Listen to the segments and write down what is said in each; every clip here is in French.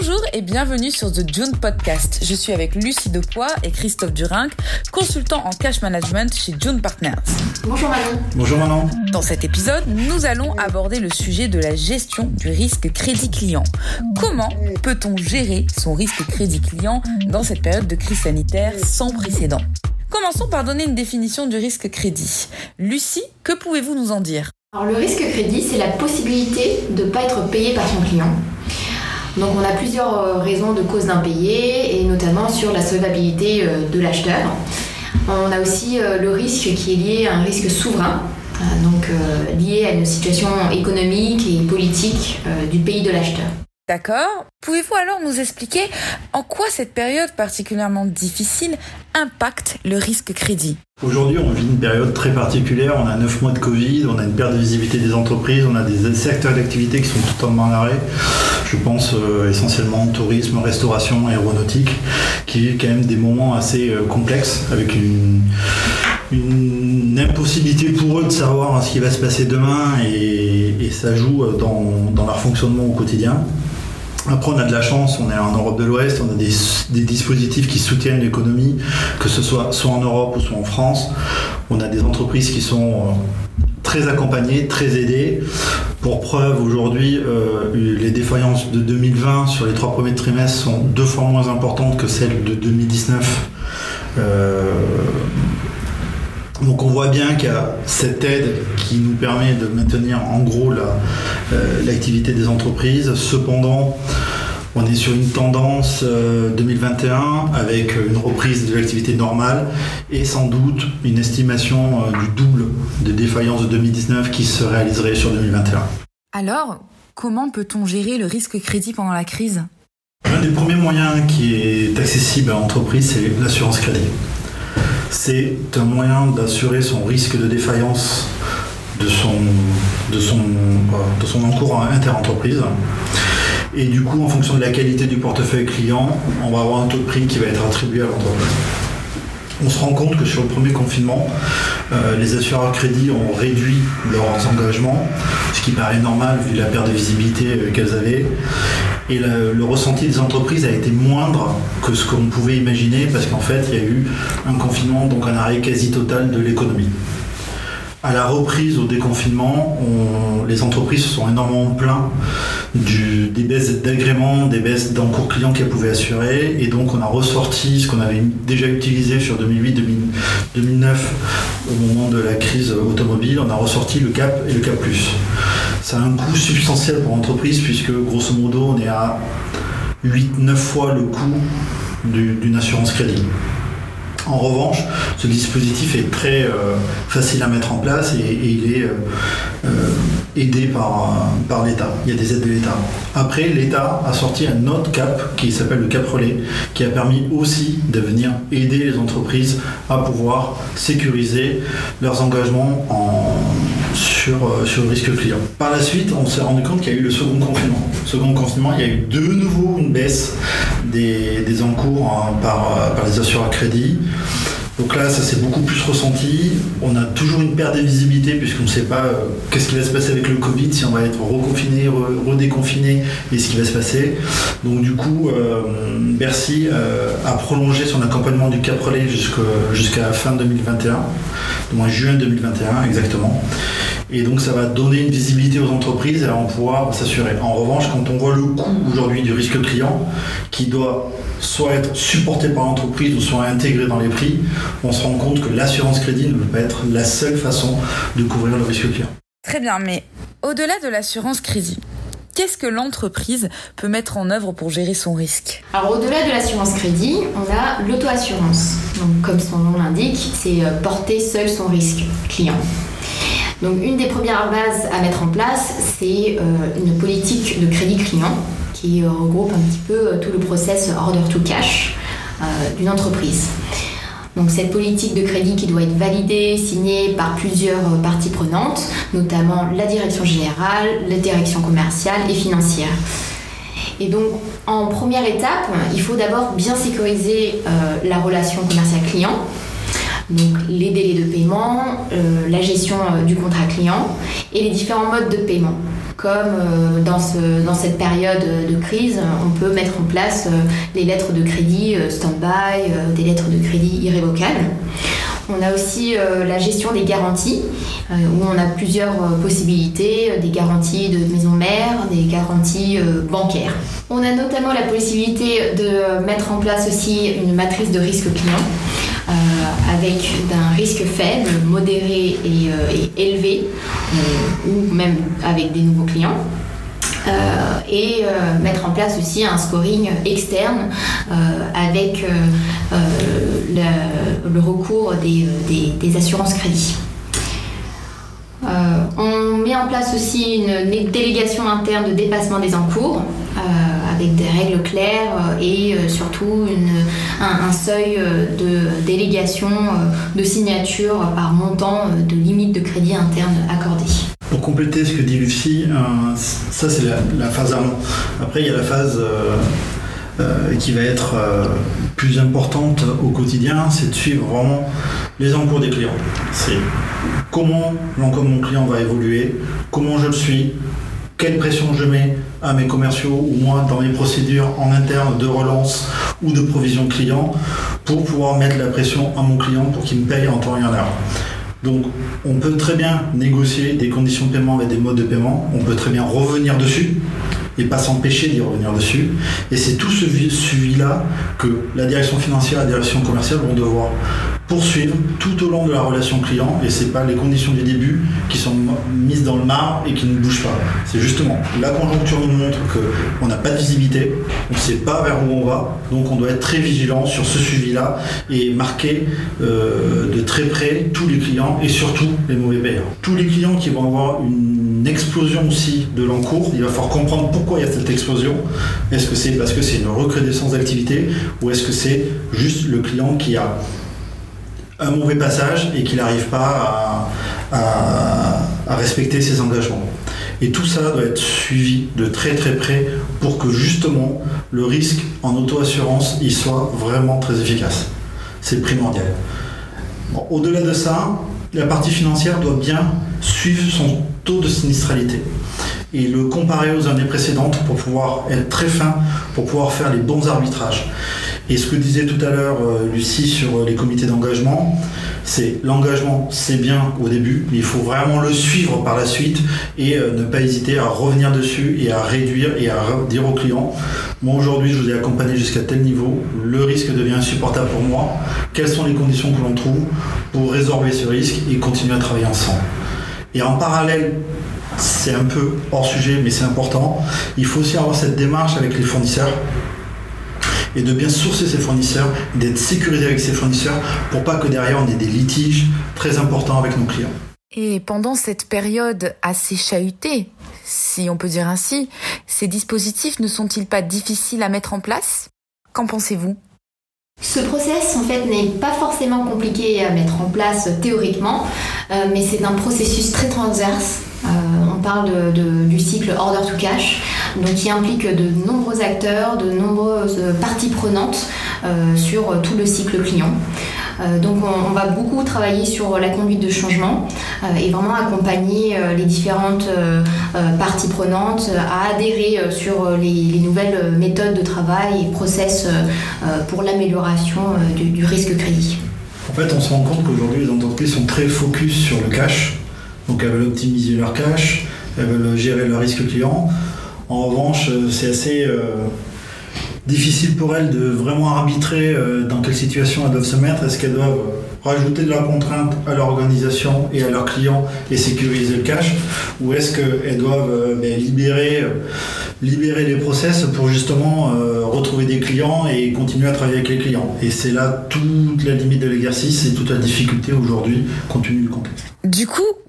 Bonjour et bienvenue sur The June Podcast. Je suis avec Lucie Depoix et Christophe Durinck, consultants en cash management chez June Partners. Bonjour Manon. Bonjour Manon. Dans cet épisode, nous allons aborder le sujet de la gestion du risque crédit client. Comment peut-on gérer son risque crédit client dans cette période de crise sanitaire sans précédent? Commençons par donner une définition du risque crédit. Lucie, que pouvez-vous nous en dire? Alors le risque crédit, c'est la possibilité de ne pas être payé par son client. Donc on a plusieurs euh, raisons de cause d'impayé et notamment sur la solvabilité euh, de l'acheteur. On a aussi euh, le risque qui est lié à un risque souverain, donc lié à une situation économique et politique du pays de l'acheteur. D'accord. Pouvez-vous alors nous expliquer en quoi cette période particulièrement difficile impacte le risque crédit? Aujourd'hui, on vit une période très particulière. On a 9 mois de Covid, on a une perte de visibilité des entreprises, on a des secteurs d'activité qui sont totalement en arrêt. Je pense euh, essentiellement tourisme, restauration, aéronautique, qui vivent quand même des moments assez euh, complexes avec une, impossibilité pour eux de savoir ce qui va se passer demain et, ça joue euh, dans leur fonctionnement au quotidien. Après, on a de la chance, on est en Europe de l'Ouest, on a des, dispositifs qui soutiennent l'économie, que ce soit soit en Europe ou soit en France. On a des entreprises qui sont très accompagnées, très aidées. Pour preuve, aujourd'hui, euh, les défaillances de 2020 sur les trois premiers trimestres sont deux fois moins importantes que celles de 2019. Donc on voit bien qu'il y a cette aide qui nous permet de maintenir en gros euh, l'activité des entreprises. Cependant, on est sur une tendance 2021 euh, avec une reprise de l'activité normale et sans doute une estimation euh, du double des défaillances de 2019 qui se réaliserait sur 2021. Alors, comment peut-on gérer le risque crédit pendant la crise? Un des premiers moyens qui est accessible à l'entreprise, c'est l'assurance crédit c'est un moyen d'assurer son risque de défaillance de son, de son, de son encours inter-entreprise. Et du coup, en fonction de la qualité du portefeuille client, on va avoir un taux de prix qui va être attribué à l'entreprise. On se rend compte que sur le premier confinement, euh, les assureurs crédits ont réduit leurs engagements, ce qui paraît normal vu la perte de visibilité euh, qu'elles avaient. Et le, ressenti des entreprises a été moindre que ce qu'on pouvait imaginer parce qu'en fait, il y a eu un confinement, donc un arrêt quasi total de l'économie. À la reprise au déconfinement, les entreprises se sont énormément plaintes des baisses d'agrément, des baisses d'encours clients qu'elles pouvaient assurer. Et donc, on a ressorti ce qu'on avait déjà utilisé sur 2008-2009 au moment de la crise automobile. On a ressorti le CAP et le CAP+. Ça a un coût substantiel pour l'entreprise puisque, grosso modo, on est à 8-9 fois le coût d'une assurance crédit. En revanche, ce dispositif est très euh, facile à mettre en place et, il est euh, euh, aidé par, par l'État. Il y a des aides de l'État. Après, l'État a sorti un autre cap qui s'appelle le cap relais, qui a permis aussi de venir aider les entreprises à pouvoir sécuriser leurs engagements sur, sur le risque client. Par la suite, on s'est rendu compte qu'il y a eu le second confinement. second confinement, il y a eu de nouveau une baisse des, encours hein, par, par les assureurs crédits. Donc là, ça s'est beaucoup plus ressenti. On a toujours une perte de visibilité puisqu'on ne sait pas euh, qu'est-ce qui va se passer avec le Covid, si on va être reconfiné, redéconfiné et ce qui va se passer. Donc du coup, euh, Bercy euh, a prolongé son accompagnement du Cap jusqu'à fin 2021, du mois juin 2021 exactement. Et donc ça va donner une visibilité aux entreprises et elles vont pouvoir s'assurer. En revanche, quand on voit le coût aujourd'hui du risque client qui doit soit être supporté par l'entreprise ou soit intégré dans les prix, on se rend compte que l'assurance crédit ne peut pas être la seule façon de couvrir le risque client. Très bien, mais au-delà de l'assurance crédit, Qu'est-ce que l'entreprise peut mettre en œuvre pour gérer son risque? Alors au-delà de l'assurance crédit, on a l'auto-assurance. Donc comme son nom l'indique, c'est euh, porter seul son risque client. Donc une des premières bases à mettre en place, c'est euh, une politique de crédit client qui euh, regroupe un petit peu euh, tout le process order to cash d'une entreprise. Donc cette politique de crédit qui doit être validée, signée par plusieurs parties prenantes, notamment la direction générale, la direction commerciale et financière. Et donc en première étape, il faut d'abord bien sécuriser la relation commerciale client Donc les délais de paiement, la gestion du contrat client et les différents modes de paiement comme dans, dans, cette période de crise, on peut mettre en place les lettres de crédit stand-by, des lettres de crédit irrévocables. On a aussi euh, la gestion des garanties, euh, où on a plusieurs euh, possibilités, des garanties de maison mère, des garanties bancaires. On a notamment la possibilité de mettre en place aussi une matrice de risque client. Avec d'un risque faible, modéré et, élevé, ou même avec des nouveaux clients. et mettre en place aussi un scoring externe avec le, recours des, des, assurances crédit. Euh, on met en place aussi une, délégation interne de dépassement des encours euh, avec des règles claires euh, et surtout un, seuil de délégation de signature par montant de limite de crédit interne accordé. Pour compléter ce que dit Lucie, ça c'est la, phase avant. Après il y a la phase euh, qui va être euh, plus importante au quotidien, c'est de suivre vraiment les encours des clients. C'est comment l'encours de mon client va évoluer, comment je le suis, quelle pression je mets à mes commerciaux ou moi dans mes procédures en interne de relance ou de provision client pour pouvoir mettre la pression à mon client pour qu'il me paye en temps et en heure? Donc on peut très bien négocier des conditions de paiement avec des modes de paiement, on peut très bien revenir dessus et pas s'empêcher d'y revenir dessus. Et c'est tout ce suivi-là que la direction financière et la direction commerciale vont devoir poursuivre tout au long de la relation client et c'est pas les conditions du début qui sont mises dans le marbre et qui ne bougent pas. C'est justement la conjoncture nous montre qu'on n'a pas de visibilité, on ne sait pas vers où on va, donc on doit être très vigilant sur ce suivi-là et marquer euh, de très près tous les clients et surtout les mauvais payeurs. Tous les clients qui vont avoir une explosion aussi de l'encours, il va falloir comprendre pourquoi il y a cette explosion. Est-ce que c'est parce que c'est une recrudescence d'activité ou est-ce que c'est juste le client qui a un mauvais passage et qu'il n'arrive pas à, respecter ses engagements. Et tout ça doit être suivi de très très près pour que justement le risque en auto-assurance il soit vraiment très efficace. C'est primordial. Au-delà de ça, la partie financière doit bien suivre son taux de sinistralité et le comparer aux années précédentes pour pouvoir être très fin, pour pouvoir faire les bons arbitrages. Et ce que disait tout à l'heure euh, Lucie sur les comités d'engagement, c'est l'engagement, c'est bien au début, mais il faut vraiment le suivre par la suite et euh, ne pas hésiter à revenir dessus et à réduire et à dire aux clients, moi aujourd'hui je vous ai accompagné jusqu'à tel niveau, le risque devient insupportable pour moi, quelles sont les conditions que l'on trouve pour résorber ce risque et continuer à travailler ensemble? Et en parallèle, c'est un peu hors sujet, mais c'est important, il faut aussi avoir cette démarche avec les fournisseurs et de bien sourcer ses fournisseurs, d'être sécurisé avec ses fournisseurs pour pas que derrière on ait des litiges très importants avec nos clients. Et pendant cette période assez chahutée, si on peut dire ainsi, ces dispositifs ne sont-ils pas difficiles à mettre en place? Qu'en pensez-vous? Ce process, en fait, n'est pas forcément compliqué à mettre en place théoriquement, euh, mais c'est un processus très transverse. Euh, on parle du cycle order to cash, donc qui implique de nombreux acteurs, de nombreuses parties prenantes euh, sur tout le cycle client. Euh, donc on, va beaucoup travailler sur la conduite de changement euh, et vraiment accompagner les différentes parties prenantes à adhérer sur les, nouvelles méthodes de travail et process pour l'amélioration du, du risque crédit. En fait, on se rend compte qu'aujourd'hui, les entreprises sont très focus sur le cash. Donc, elles veulent optimiser leur cash, elles veulent gérer le risque client. En revanche, euh, c'est assez euh, difficile pour elles de vraiment arbitrer euh, dans quelle situation elles doivent se mettre. Est-ce qu'elles doivent rajouter de la contrainte à leur organisation et à leurs clients et sécuriser le cash? Ou est-ce qu'elles doivent ben, libérer, libérer les process pour justement retrouver des clients et continuer à travailler avec les clients? Et c'est là toute la limite de l'exercice et toute la difficulté aujourd'hui compte tenu du contexte.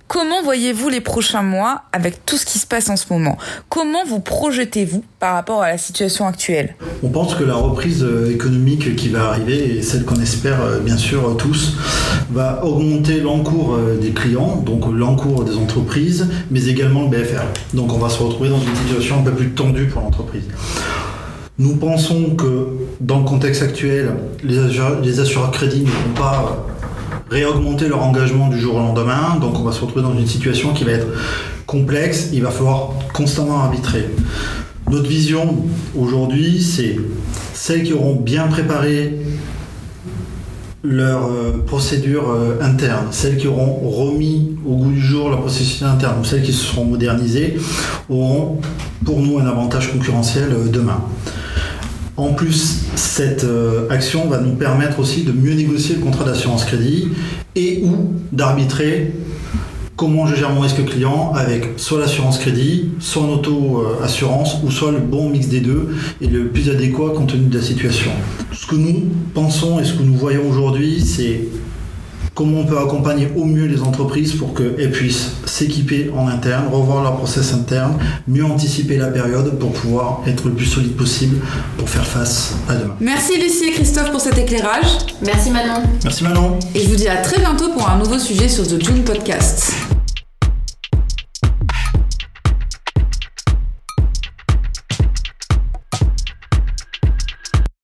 Comment voyez-vous les prochains mois avec tout ce qui se passe en ce moment? Comment vous projetez-vous par rapport à la situation actuelle? On pense que la reprise euh, économique qui va arriver, et celle qu'on espère euh, bien sûr tous, va augmenter l'encours euh, des clients, donc l'encours des entreprises, mais également le BFR. Donc on va se retrouver dans une situation un peu plus tendue pour l'entreprise. Nous pensons que dans le contexte actuel, les assureurs, les assureurs crédits ne vont pas réaugmenter leur engagement du jour au lendemain. Donc on va se retrouver dans une situation qui va être complexe. Il va falloir constamment arbitrer. Notre vision aujourd'hui, c'est celles qui auront bien préparé leur euh, procédure euh, interne, celles qui auront remis au goût du jour leur processus interne, ou celles qui se seront modernisées, auront pour nous un avantage concurrentiel euh, demain. En plus, cette action va nous permettre aussi de mieux négocier le contrat d'assurance crédit et ou d'arbitrer comment je gère mon risque client avec soit l'assurance crédit, soit en auto-assurance, ou soit le bon mix des deux et le plus adéquat compte tenu de la situation. Ce que nous pensons et ce que nous voyons aujourd'hui, c'est comment on peut accompagner au mieux les entreprises pour qu'elles puissent s'équiper en interne, revoir leur process interne, mieux anticiper la période pour pouvoir être le plus solide possible pour faire face à demain. Merci Lucie et Christophe pour cet éclairage. Merci Manon. Merci Manon. Et je vous dis à très bientôt pour un nouveau sujet sur The June Podcast.